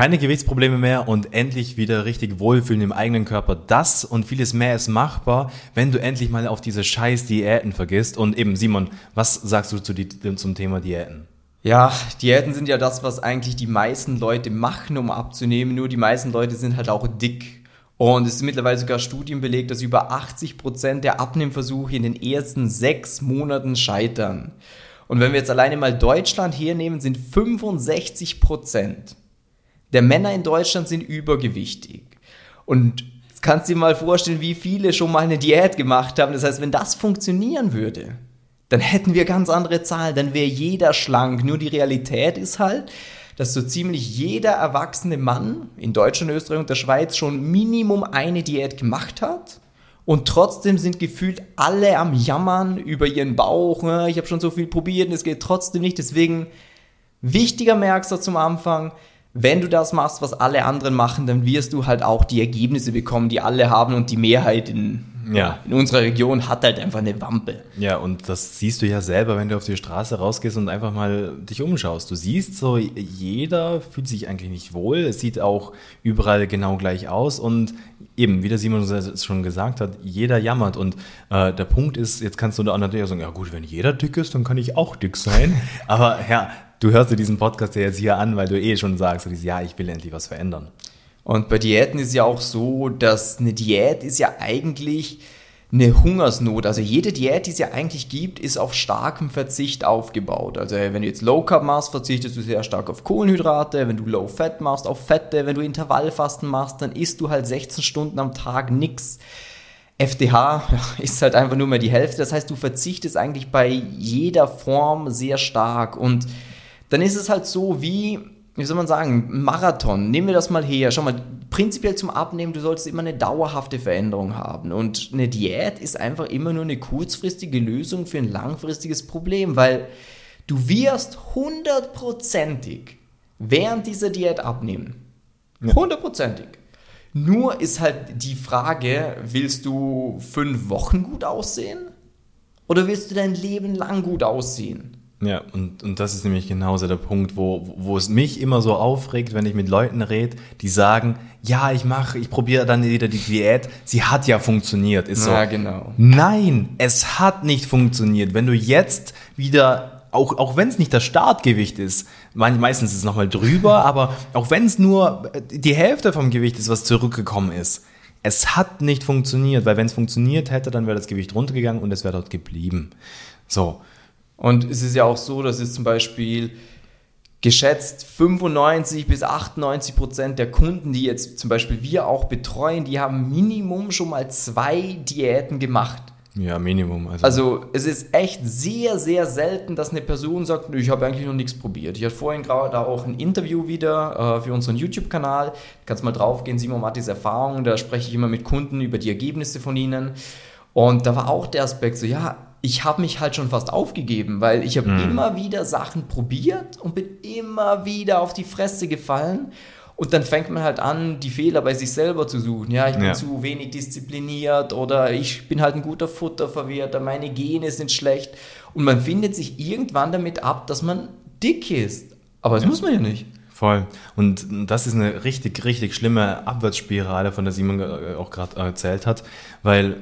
keine Gewichtsprobleme mehr und endlich wieder richtig wohlfühlen im eigenen Körper. Das und vieles mehr ist machbar, wenn du endlich mal auf diese scheiß Diäten vergisst. Und eben, Simon, was sagst du zu die, zum Thema Diäten? Ja, Diäten sind ja das, was eigentlich die meisten Leute machen, um abzunehmen. Nur die meisten Leute sind halt auch dick. Und es ist mittlerweile sogar Studien belegt, dass über 80 Prozent der Abnehmversuche in den ersten sechs Monaten scheitern. Und wenn wir jetzt alleine mal Deutschland hernehmen, sind 65 Prozent der Männer in Deutschland sind übergewichtig. Und kannst dir mal vorstellen, wie viele schon mal eine Diät gemacht haben. Das heißt, wenn das funktionieren würde, dann hätten wir ganz andere Zahlen, dann wäre jeder schlank. Nur die Realität ist halt, dass so ziemlich jeder erwachsene Mann in Deutschland, Österreich und der Schweiz schon Minimum eine Diät gemacht hat. Und trotzdem sind gefühlt alle am Jammern über ihren Bauch. Ich habe schon so viel probiert und es geht trotzdem nicht. Deswegen wichtiger merkst du zum Anfang, wenn du das machst, was alle anderen machen, dann wirst du halt auch die Ergebnisse bekommen, die alle haben und die Mehrheit in, ja. in unserer Region hat halt einfach eine Wampe. Ja, und das siehst du ja selber, wenn du auf die Straße rausgehst und einfach mal dich umschaust. Du siehst so, jeder fühlt sich eigentlich nicht wohl. Es sieht auch überall genau gleich aus und eben, wie der Simon schon gesagt hat, jeder jammert. Und äh, der Punkt ist, jetzt kannst du da natürlich sagen, ja gut, wenn jeder dick ist, dann kann ich auch dick sein. Aber ja, du hörst dir diesen Podcast ja jetzt hier an, weil du eh schon sagst, ja, ich will endlich was verändern. Und bei Diäten ist ja auch so, dass eine Diät ist ja eigentlich eine Hungersnot. Also jede Diät, die es ja eigentlich gibt, ist auf starkem Verzicht aufgebaut. Also wenn du jetzt Low Carb machst, verzichtest du sehr stark auf Kohlenhydrate. Wenn du Low Fat machst, auf Fette. Wenn du Intervallfasten machst, dann isst du halt 16 Stunden am Tag nichts. FDH ist halt einfach nur mehr die Hälfte. Das heißt, du verzichtest eigentlich bei jeder Form sehr stark. Und dann ist es halt so wie, wie soll man sagen, Marathon. Nehmen wir das mal her. Schau mal, prinzipiell zum Abnehmen, du solltest immer eine dauerhafte Veränderung haben. Und eine Diät ist einfach immer nur eine kurzfristige Lösung für ein langfristiges Problem, weil du wirst hundertprozentig während dieser Diät abnehmen. Hundertprozentig. Nur ist halt die Frage, willst du fünf Wochen gut aussehen? Oder willst du dein Leben lang gut aussehen? Ja, und, und das ist nämlich genauso der Punkt, wo, wo es mich immer so aufregt, wenn ich mit Leuten rede, die sagen, ja, ich mache, ich probiere dann wieder die Diät, sie hat ja funktioniert. Ist ja, so, genau. Nein, es hat nicht funktioniert. Wenn du jetzt wieder, auch, auch wenn es nicht das Startgewicht ist, meistens ist es nochmal drüber, aber auch wenn es nur die Hälfte vom Gewicht ist, was zurückgekommen ist, es hat nicht funktioniert, weil wenn es funktioniert hätte, dann wäre das Gewicht runtergegangen und es wäre dort geblieben. So. Und es ist ja auch so, dass es zum Beispiel geschätzt 95 bis 98 Prozent der Kunden, die jetzt zum Beispiel wir auch betreuen, die haben Minimum schon mal zwei Diäten gemacht. Ja, Minimum. Also. also es ist echt sehr, sehr selten, dass eine Person sagt, ich habe eigentlich noch nichts probiert. Ich hatte vorhin gerade auch ein Interview wieder äh, für unseren YouTube-Kanal. Kannst mal draufgehen, Simon Mattis Erfahrungen. Da spreche ich immer mit Kunden über die Ergebnisse von ihnen. Und da war auch der Aspekt so, ja, ich habe mich halt schon fast aufgegeben, weil ich habe mhm. immer wieder Sachen probiert und bin immer wieder auf die Fresse gefallen. Und dann fängt man halt an, die Fehler bei sich selber zu suchen. Ja, ich bin ja. zu wenig diszipliniert oder ich bin halt ein guter Futterverwerter, meine Gene sind schlecht. Und man findet sich irgendwann damit ab, dass man dick ist. Aber das ja. muss man ja nicht. Voll. Und das ist eine richtig, richtig schlimme Abwärtsspirale, von der Simon auch gerade erzählt hat, weil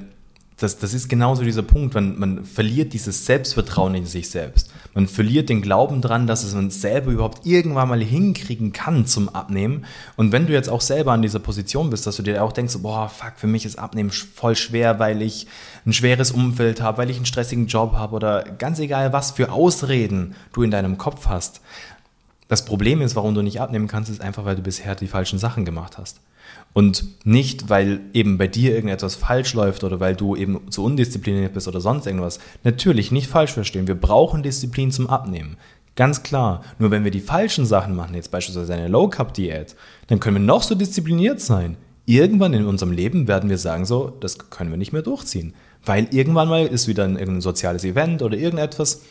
das, das ist genauso dieser Punkt, man, man verliert dieses Selbstvertrauen in sich selbst. Man verliert den Glauben dran, dass es man selber überhaupt irgendwann mal hinkriegen kann zum Abnehmen. Und wenn du jetzt auch selber an dieser Position bist, dass du dir auch denkst, boah, fuck, für mich ist Abnehmen voll schwer, weil ich ein schweres Umfeld habe, weil ich einen stressigen Job habe oder ganz egal, was für Ausreden du in deinem Kopf hast. Das Problem ist, warum du nicht abnehmen kannst, ist einfach, weil du bisher die falschen Sachen gemacht hast. Und nicht, weil eben bei dir irgendetwas falsch läuft oder weil du eben zu undiszipliniert bist oder sonst irgendwas. Natürlich nicht falsch verstehen. Wir brauchen Disziplin zum Abnehmen. Ganz klar. Nur wenn wir die falschen Sachen machen, jetzt beispielsweise eine Low Carb Diät, dann können wir noch so diszipliniert sein. Irgendwann in unserem Leben werden wir sagen so, das können wir nicht mehr durchziehen. Weil irgendwann mal ist wieder ein, irgendein soziales Event oder irgendetwas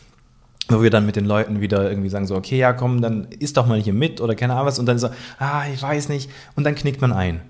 wo wir dann mit den Leuten wieder irgendwie sagen so, okay, ja, komm, dann isst doch mal hier mit oder keine Ahnung was und dann so, ah, ich weiß nicht und dann knickt man ein.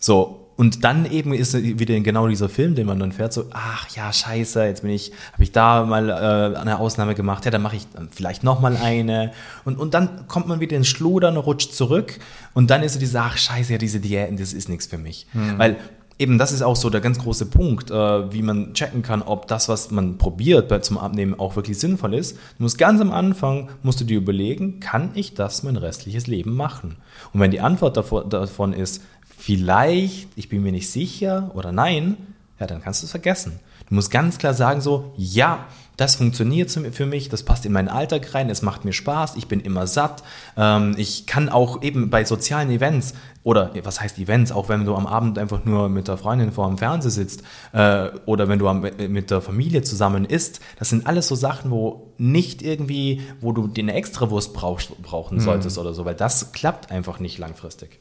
So, Und dann eben ist wieder genau dieser Film, den man dann fährt, so, ach ja, scheiße, jetzt bin ich, habe ich da mal äh, eine Ausnahme gemacht, ja, dann mache ich vielleicht noch mal eine. Und, und dann kommt man wieder ins Schludern, rutscht zurück und dann ist so diese, ach scheiße, ja, diese Diäten, das ist nichts für mich. Hm. Weil eben das ist auch so der ganz große Punkt, äh, wie man checken kann, ob das, was man probiert bei, zum Abnehmen, auch wirklich sinnvoll ist. Du musst ganz am Anfang, musst du dir überlegen, kann ich das mein restliches Leben machen? Und wenn die Antwort davor, davon ist, vielleicht, ich bin mir nicht sicher oder nein, ja, dann kannst du es vergessen. Du musst ganz klar sagen so, ja, das funktioniert für mich, das passt in meinen Alltag rein, es macht mir Spaß, ich bin immer satt. Ähm, ich kann auch eben bei sozialen Events oder was heißt Events, auch wenn du am Abend einfach nur mit der Freundin vor dem Fernseher sitzt äh, oder wenn du mit der Familie zusammen isst, das sind alles so Sachen, wo nicht irgendwie, wo du den Extrawurst brauchst, brauchen mhm. solltest oder so, weil das klappt einfach nicht langfristig.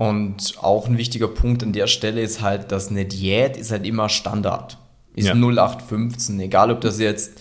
Und auch ein wichtiger Punkt an der Stelle ist halt, dass eine Diät ist halt immer Standard. Ist ja. 0815. Egal, ob das jetzt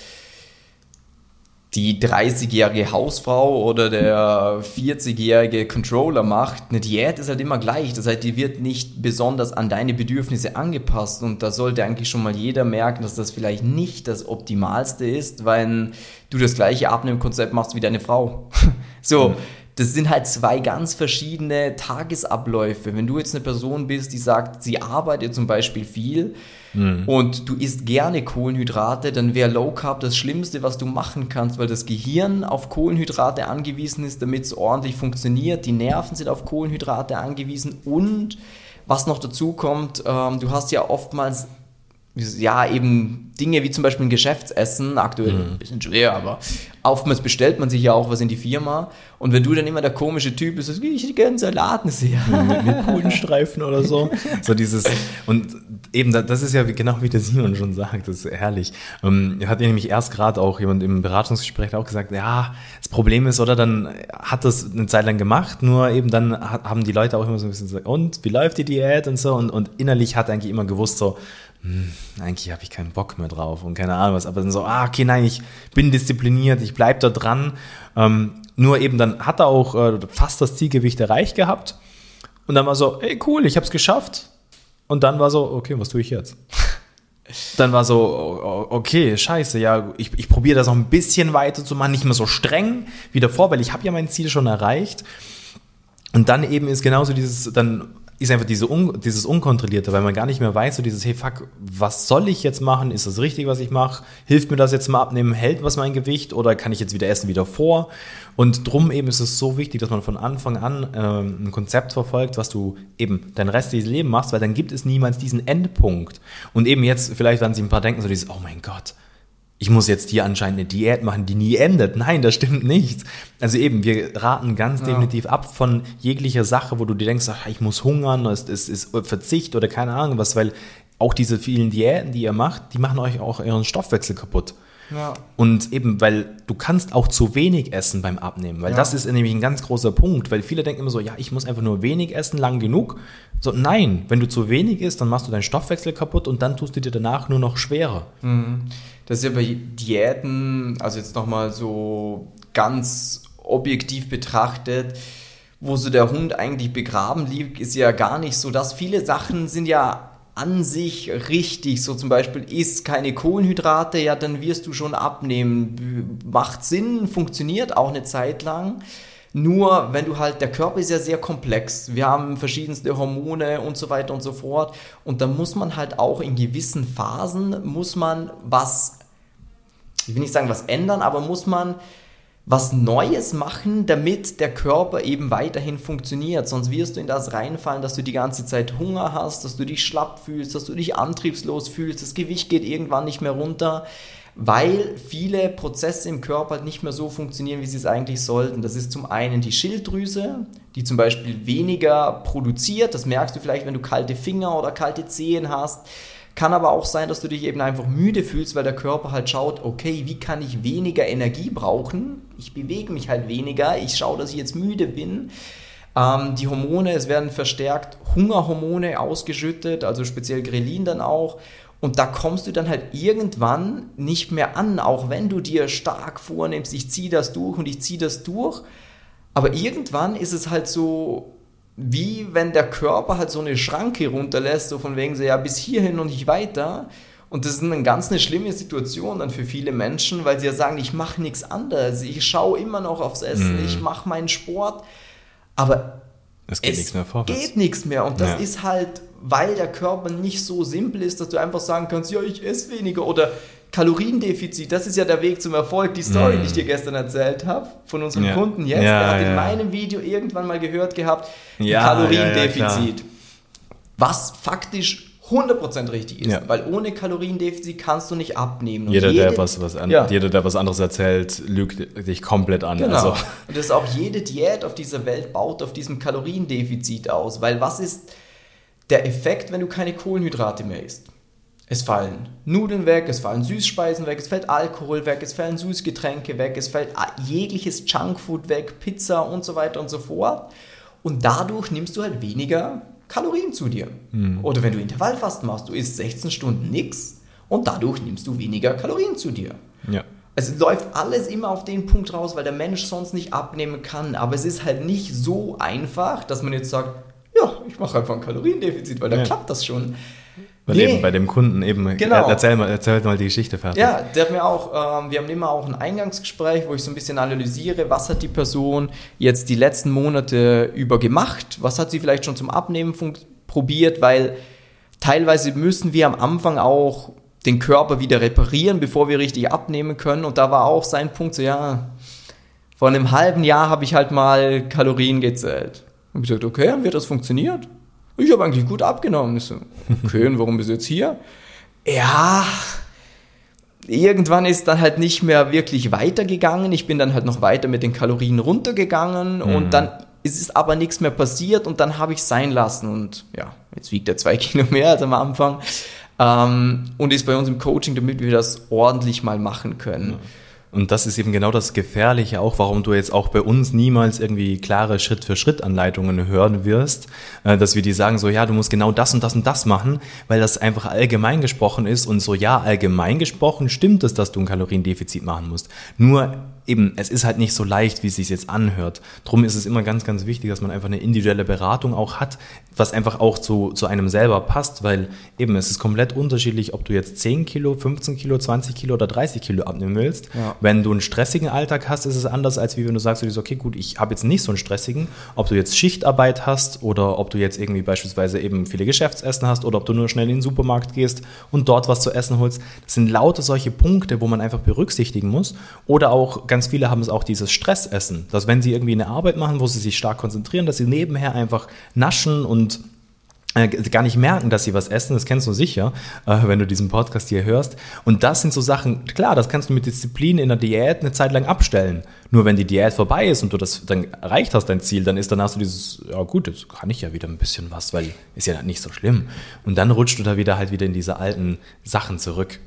die 30-jährige Hausfrau oder der 40-jährige Controller macht, eine Diät ist halt immer gleich. Das heißt, die wird nicht besonders an deine Bedürfnisse angepasst und da sollte eigentlich schon mal jeder merken, dass das vielleicht nicht das Optimalste ist, weil du das gleiche Abnehmkonzept machst wie deine Frau. so, mhm das sind halt zwei ganz verschiedene Tagesabläufe. Wenn du jetzt eine Person bist, die sagt, sie arbeitet zum Beispiel viel mhm. und du isst gerne Kohlenhydrate, dann wäre Low Carb das Schlimmste, was du machen kannst, weil das Gehirn auf Kohlenhydrate angewiesen ist, damit es ordentlich funktioniert. Die Nerven sind auf Kohlenhydrate angewiesen und was noch dazu kommt, ähm, du hast ja oftmals ja, eben Dinge wie zum Beispiel ein Geschäftsessen, aktuell mhm. ein bisschen schwer, aber oftmals bestellt man sich ja auch was in die Firma und wenn du dann immer der komische Typ bist, so, ich gerne Salaten sehr. Mit, mit Pudenstreifen oder so. So dieses, und eben, das ist ja genau wie der Simon schon sagt, das ist herrlich. Ähm, hat ja nämlich erst gerade auch jemand im Beratungsgespräch auch gesagt, ja, das Problem ist, oder dann hat das eine Zeit lang gemacht, nur eben dann haben die Leute auch immer so ein bisschen gesagt, und wie läuft die Diät und so und, und innerlich hat eigentlich immer gewusst so, hm, eigentlich habe ich keinen Bock mehr drauf und keine Ahnung was, aber dann so, ah, okay, nein, ich bin diszipliniert, ich bleibe da dran. Ähm, nur eben dann hat er auch äh, fast das Zielgewicht erreicht gehabt und dann war so, ey, cool, ich habe es geschafft. Und dann war so, okay, was tue ich jetzt? dann war so, okay, scheiße, ja, ich, ich probiere das noch ein bisschen weiter zu machen, nicht mehr so streng wie davor, weil ich habe ja mein Ziel schon erreicht. Und dann eben ist genauso dieses, dann ist einfach diese un, dieses Unkontrollierte, weil man gar nicht mehr weiß, so dieses, hey fuck, was soll ich jetzt machen? Ist das richtig, was ich mache? Hilft mir das jetzt mal abnehmen? Hält was mein Gewicht? Oder kann ich jetzt wieder essen wie davor? Und drum eben ist es so wichtig, dass man von Anfang an ähm, ein Konzept verfolgt, was du eben dein restliches Leben machst, weil dann gibt es niemals diesen Endpunkt. Und eben jetzt, vielleicht werden sich ein paar denken, so dieses, oh mein Gott, ich muss jetzt hier anscheinend eine Diät machen, die nie endet. Nein, das stimmt nicht. Also eben, wir raten ganz ja. definitiv ab von jeglicher Sache, wo du dir denkst, ach, ich muss hungern, es, es ist Verzicht oder keine Ahnung was, weil auch diese vielen Diäten, die ihr macht, die machen euch auch euren Stoffwechsel kaputt. Ja. Und eben, weil du kannst auch zu wenig essen beim Abnehmen, weil ja. das ist nämlich ein ganz großer Punkt, weil viele denken immer so, ja, ich muss einfach nur wenig essen, lang genug. So, nein, wenn du zu wenig isst, dann machst du deinen Stoffwechsel kaputt und dann tust du dir danach nur noch schwerer. Mhm. Das ist ja bei Diäten, also jetzt nochmal so ganz objektiv betrachtet, wo so der Hund eigentlich begraben liegt, ist ja gar nicht so, dass viele Sachen sind ja an sich richtig. So zum Beispiel isst keine Kohlenhydrate, ja, dann wirst du schon abnehmen. Macht Sinn, funktioniert auch eine Zeit lang. Nur wenn du halt, der Körper ist ja sehr komplex. Wir haben verschiedenste Hormone und so weiter und so fort. Und da muss man halt auch in gewissen Phasen, muss man was, ich will nicht sagen was ändern, aber muss man was Neues machen, damit der Körper eben weiterhin funktioniert. Sonst wirst du in das reinfallen, dass du die ganze Zeit Hunger hast, dass du dich schlapp fühlst, dass du dich antriebslos fühlst, das Gewicht geht irgendwann nicht mehr runter, weil viele Prozesse im Körper nicht mehr so funktionieren, wie sie es eigentlich sollten. Das ist zum einen die Schilddrüse, die zum Beispiel weniger produziert. Das merkst du vielleicht, wenn du kalte Finger oder kalte Zehen hast. Kann aber auch sein, dass du dich eben einfach müde fühlst, weil der Körper halt schaut, okay, wie kann ich weniger Energie brauchen? Ich bewege mich halt weniger, ich schaue, dass ich jetzt müde bin. Ähm, die Hormone, es werden verstärkt Hungerhormone ausgeschüttet, also speziell Grelin dann auch. Und da kommst du dann halt irgendwann nicht mehr an, auch wenn du dir stark vornimmst, ich ziehe das durch und ich ziehe das durch. Aber irgendwann ist es halt so, wie wenn der Körper halt so eine Schranke runterlässt, so von wegen so, ja, bis hierhin und nicht weiter. Und das ist eine ganz eine schlimme Situation dann für viele Menschen, weil sie ja sagen, ich mache nichts anderes, ich schaue immer noch aufs Essen, mm. ich mache meinen Sport, aber es geht es nichts mehr vorwärts. geht nichts mehr. Und das ja. ist halt, weil der Körper nicht so simpel ist, dass du einfach sagen kannst, ja, ich esse weniger oder Kaloriendefizit, das ist ja der Weg zum Erfolg. Die Story, mm. die ich dir gestern erzählt habe, von unserem ja. Kunden jetzt, ja, der hat in meinem Video irgendwann mal gehört gehabt, Kaloriendefizit. Was faktisch 100% richtig ist, ja. weil ohne Kaloriendefizit kannst du nicht abnehmen. Jeder, jede, der was, was an, ja. jeder, der was anderes erzählt, lügt dich komplett an. Genau. Also. Und das ist auch jede Diät auf dieser Welt baut auf diesem Kaloriendefizit aus, weil was ist der Effekt, wenn du keine Kohlenhydrate mehr isst? Es fallen Nudeln weg, es fallen Süßspeisen weg, es fällt Alkohol weg, es fallen Süßgetränke weg, es fällt jegliches Junkfood weg, Pizza und so weiter und so fort. Und dadurch nimmst du halt weniger Kalorien zu dir. Mhm. Oder wenn du Intervallfasten machst, du isst 16 Stunden nichts und dadurch nimmst du weniger Kalorien zu dir. Ja. Es läuft alles immer auf den Punkt raus, weil der Mensch sonst nicht abnehmen kann. Aber es ist halt nicht so einfach, dass man jetzt sagt, ja, ich mache einfach ein Kaloriendefizit, weil da ja. klappt das schon. Weil nee. eben bei dem Kunden eben, genau. erzähl, mal, erzähl mal die Geschichte fertig. Ja, der hat mir auch, ähm, wir haben immer auch ein Eingangsgespräch, wo ich so ein bisschen analysiere, was hat die Person jetzt die letzten Monate über gemacht, was hat sie vielleicht schon zum Abnehmen probiert, weil teilweise müssen wir am Anfang auch den Körper wieder reparieren, bevor wir richtig abnehmen können. Und da war auch sein Punkt so, ja, vor einem halben Jahr habe ich halt mal Kalorien gezählt. Und ich gesagt, okay, dann wird das funktioniert? Ich habe eigentlich gut abgenommen. Ich so, okay, und warum bist du jetzt hier? Ja, irgendwann ist dann halt nicht mehr wirklich weitergegangen. Ich bin dann halt noch weiter mit den Kalorien runtergegangen mhm. und dann ist es aber nichts mehr passiert und dann habe ich es sein lassen und ja, jetzt wiegt er zwei Kilo mehr als am Anfang ähm, und ist bei uns im Coaching, damit wir das ordentlich mal machen können. Mhm. Und das ist eben genau das Gefährliche auch, warum du jetzt auch bei uns niemals irgendwie klare Schritt-für-Schritt-Anleitungen hören wirst, äh, dass wir die sagen so, ja, du musst genau das und das und das machen, weil das einfach allgemein gesprochen ist und so, ja, allgemein gesprochen stimmt es, dass du ein Kaloriendefizit machen musst. Nur eben, es ist halt nicht so leicht, wie es sich jetzt anhört. Drum ist es immer ganz, ganz wichtig, dass man einfach eine individuelle Beratung auch hat, was einfach auch zu, zu einem selber passt, weil eben es ist komplett unterschiedlich, ob du jetzt 10 Kilo, 15 Kilo, 20 Kilo oder 30 Kilo abnehmen willst. Ja. Wenn du einen stressigen Alltag hast, ist es anders, als wie wenn du sagst, du okay, gut, ich habe jetzt nicht so einen stressigen, ob du jetzt Schichtarbeit hast oder ob du jetzt irgendwie beispielsweise eben viele Geschäftsessen hast oder ob du nur schnell in den Supermarkt gehst und dort was zu essen holst. Das sind lauter solche Punkte, wo man einfach berücksichtigen muss. Oder auch ganz ganz viele haben es auch dieses Stressessen, dass wenn sie irgendwie eine Arbeit machen, wo sie sich stark konzentrieren, dass sie nebenher einfach naschen und äh, gar nicht merken, dass sie was essen, das kennst du sicher, äh, wenn du diesen Podcast hier hörst. Und das sind so Sachen, klar, das kannst du mit Disziplin in der Diät eine Zeit lang abstellen. Nur wenn die Diät vorbei ist und du das dann erreicht hast, dein Ziel, dann ist danach so dieses, ja gut, jetzt kann ich ja wieder ein bisschen was, weil ist ja nicht so schlimm. Und dann rutscht du da wieder halt wieder in diese alten Sachen zurück.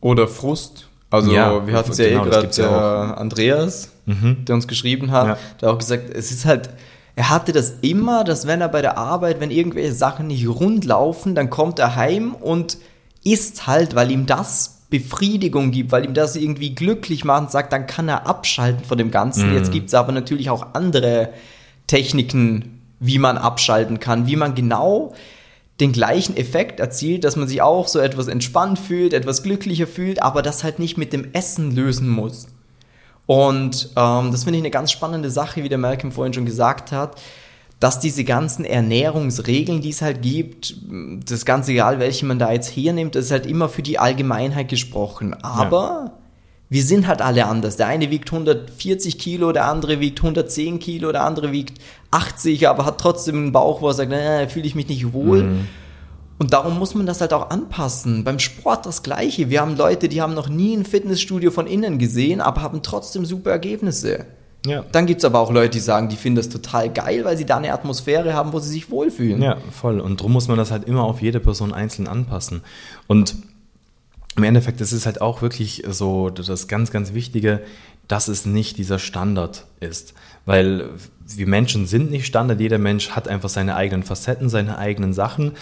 Oder Frust, also ja, wir hatten es ja genau, eh gerade der Andreas, mhm. der uns geschrieben hat, ja. der auch gesagt, es ist halt, er hatte das immer, dass wenn er bei der Arbeit, wenn irgendwelche Sachen nicht rund laufen, dann kommt er heim und isst halt, weil ihm das Befriedigung gibt, weil ihm das irgendwie glücklich macht und sagt, dann kann er abschalten von dem Ganzen. Mhm. Jetzt gibt es aber natürlich auch andere Techniken, wie man abschalten kann, wie man genau den gleichen Effekt erzielt, dass man sich auch so etwas entspannt fühlt, etwas glücklicher fühlt, aber das halt nicht mit dem Essen lösen muss. Und ähm, das finde ich eine ganz spannende Sache, wie der Malcolm vorhin schon gesagt hat, dass diese ganzen Ernährungsregeln, die es halt gibt, das ganz egal, welche man da jetzt hernimmt, das ist halt immer für die Allgemeinheit gesprochen. Aber ja wir sind halt alle anders. Der eine wiegt 140 Kilo, der andere wiegt 110 Kilo, der andere wiegt 80, aber hat trotzdem einen Bauch, wo er sagt, naja, fühle ich mich nicht wohl. Mhm. Und darum muss man das halt auch anpassen. Beim Sport das Gleiche. Wir haben Leute, die haben noch nie ein Fitnessstudio von innen gesehen, aber haben trotzdem super Ergebnisse. Ja. Dann gibt es aber auch Leute, die sagen, die finden das total geil, weil sie da eine Atmosphäre haben, wo sie sich wohlfühlen. Ja, voll. Und darum muss man das halt immer auf jede Person einzeln anpassen. Und im Endeffekt ist es halt auch wirklich so das ganz, ganz Wichtige, dass es nicht dieser Standard ist. Weil wir Menschen sind nicht Standard. Jeder Mensch hat einfach seine eigenen Facetten, seine eigenen Sachen.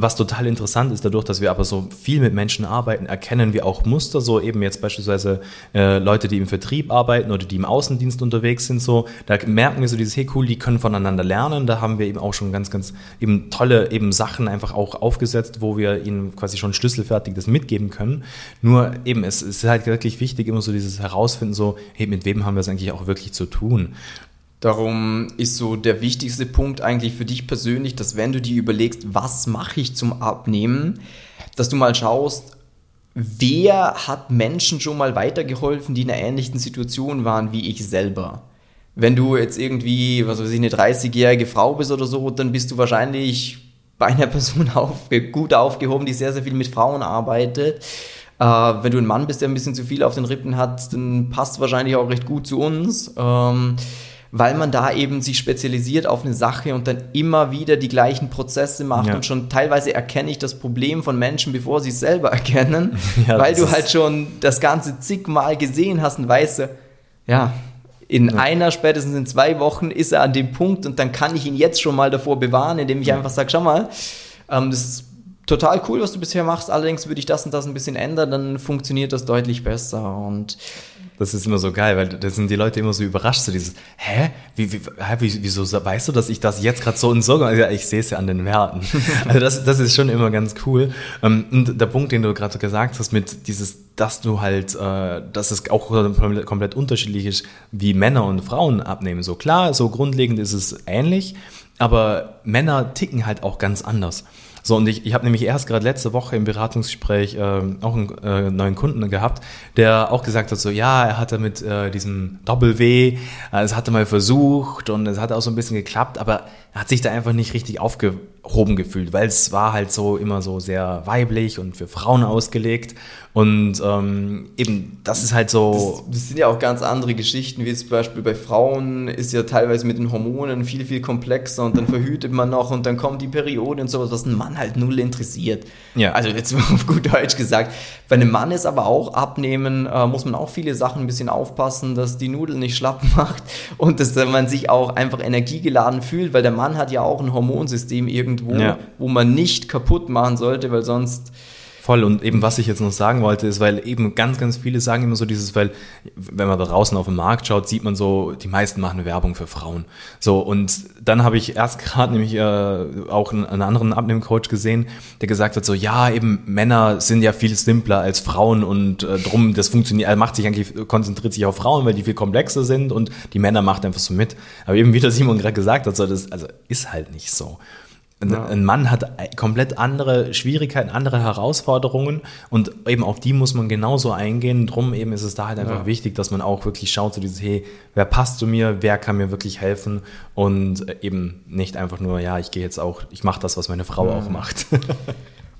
Was total interessant ist, dadurch, dass wir aber so viel mit Menschen arbeiten, erkennen wir auch Muster, so eben jetzt beispielsweise äh, Leute, die im Vertrieb arbeiten oder die im Außendienst unterwegs sind, so, da merken wir so dieses, hey cool, die können voneinander lernen, da haben wir eben auch schon ganz, ganz eben tolle eben Sachen einfach auch aufgesetzt, wo wir ihnen quasi schon schlüsselfertig das mitgeben können. Nur eben, es ist halt wirklich wichtig, immer so dieses Herausfinden, so, hey, mit wem haben wir es eigentlich auch wirklich zu tun? Darum ist so der wichtigste Punkt eigentlich für dich persönlich, dass wenn du dir überlegst, was mache ich zum Abnehmen, dass du mal schaust, wer hat Menschen schon mal weitergeholfen, die in einer ähnlichen Situation waren wie ich selber. Wenn du jetzt irgendwie, was weiß ich, eine 30-jährige Frau bist oder so, dann bist du wahrscheinlich bei einer Person auf, gut aufgehoben, die sehr, sehr viel mit Frauen arbeitet. Äh, wenn du ein Mann bist, der ein bisschen zu viel auf den Rippen hat, dann passt wahrscheinlich auch recht gut zu uns. Ähm, weil man da eben sich spezialisiert auf eine Sache und dann immer wieder die gleichen Prozesse macht ja. und schon teilweise erkenne ich das Problem von Menschen, bevor sie es selber erkennen, ja, weil du halt schon das Ganze zigmal gesehen hast und weißt, ja, in ja. einer, spätestens in zwei Wochen ist er an dem Punkt und dann kann ich ihn jetzt schon mal davor bewahren, indem ich einfach sage, schau mal, ähm, das ist total cool, was du bisher machst, allerdings würde ich das und das ein bisschen ändern, dann funktioniert das deutlich besser und das ist immer so geil, weil da sind die Leute immer so überrascht, so dieses, hä? Wie, wie, wieso weißt du, dass ich das jetzt gerade so und so Ja, ich sehe es ja an den Werten. Also das, das ist schon immer ganz cool. Ähm, und der Punkt, den du gerade gesagt hast, mit dieses, dass du halt, äh, dass es auch komplett unterschiedlich ist, wie Männer und Frauen abnehmen. So klar, so grundlegend ist es ähnlich, aber Männer ticken halt auch ganz anders. So, und ich, ich habe nämlich erst gerade letzte Woche im Beratungsgespräch äh, auch einen äh, neuen Kunden gehabt, der auch gesagt hat, so ja, er hatte mit äh, diesem Doppel-W, äh, es hatte mal versucht und es hat auch so ein bisschen geklappt, aber er hat sich da einfach nicht richtig aufgehoben gefühlt, weil es war halt so immer so sehr weiblich und für Frauen ausgelegt. Und ähm, eben, das ist halt so. Das, das, sind ja auch ganz andere Geschichten, wie zum Beispiel bei Frauen ist ja teilweise mit den Hormonen viel, viel komplexer und dann verhütet man noch und dann kommt die Periode und sowas, was einen Mann halt null interessiert. Ja. Also jetzt auf gut Deutsch gesagt. Bei einem Mann ist aber auch abnehmen, äh, muss man auch viele Sachen ein bisschen aufpassen, dass die Nudel nicht schlapp macht und dass man sich auch einfach energiegeladen fühlt, weil der Mann hat ja auch ein Hormonsystem irgendwo, ja. wo man nicht kaputt machen sollte, weil sonst Voll. Und eben, was ich jetzt noch sagen wollte, ist, weil eben ganz, ganz viele sagen immer so dieses, weil, wenn man da draußen auf den Markt schaut, sieht man so, die meisten machen Werbung für Frauen. So, und dann habe ich erst gerade nämlich äh, auch einen, einen anderen Abnehmcoach gesehen, der gesagt hat, so, ja, eben Männer sind ja viel simpler als Frauen und äh, drum, das funktioniert, er macht sich eigentlich, konzentriert sich auf Frauen, weil die viel komplexer sind und die Männer macht einfach so mit. Aber eben, wie der Simon gerade gesagt hat, so, das, also ist halt nicht so. Ja. Ein Mann hat komplett andere Schwierigkeiten, andere Herausforderungen und eben auf die muss man genauso eingehen. Drum eben ist es da halt einfach ja. wichtig, dass man auch wirklich schaut, so dieses, hey, wer passt zu mir, wer kann mir wirklich helfen und eben nicht einfach nur, ja, ich gehe jetzt auch, ich mache das, was meine Frau mhm. auch macht.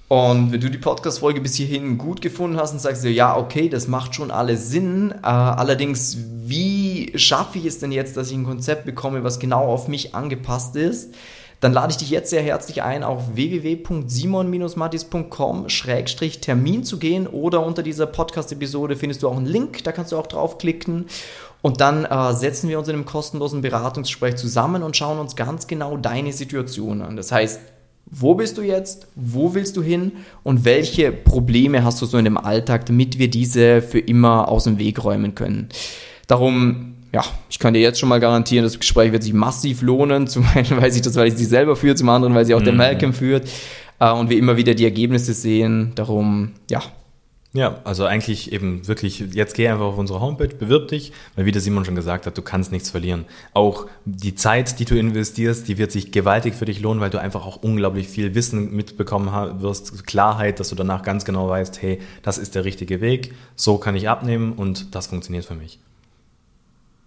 Und wenn du die Podcast-Folge bis hierhin gut gefunden hast und sagst dir, ja, okay, das macht schon alles Sinn. Äh, allerdings, wie schaffe ich es denn jetzt, dass ich ein Konzept bekomme, was genau auf mich angepasst ist? Dann lade ich dich jetzt sehr herzlich ein, auf www.simon-mattis.com-termin zu gehen oder unter dieser Podcast-Episode findest du auch einen Link, da kannst du auch draufklicken. Und dann äh, setzen wir uns in einem kostenlosen Beratungsgespräch zusammen und schauen uns ganz genau deine Situation an. Das heißt, wo bist du jetzt? Wo willst du hin? Und welche Probleme hast du so in dem Alltag, damit wir diese für immer aus dem Weg räumen können? Darum ja, ich kann dir jetzt schon mal garantieren, das Gespräch wird sich massiv lohnen. Zum einen weiß ich das, weil ich sie selber führe, zum anderen, weil sie auch mhm. der Malcolm führt äh, und wir immer wieder die Ergebnisse sehen. Darum, ja. Ja, also eigentlich eben wirklich, jetzt geh einfach auf unsere Homepage, bewirb dich, weil wie der Simon schon gesagt hat, du kannst nichts verlieren. Auch die Zeit, die du investierst, die wird sich gewaltig für dich lohnen, weil du einfach auch unglaublich viel Wissen mitbekommen wirst, Klarheit, dass du danach ganz genau weißt, hey, das ist der richtige Weg, so kann ich abnehmen und das funktioniert für mich.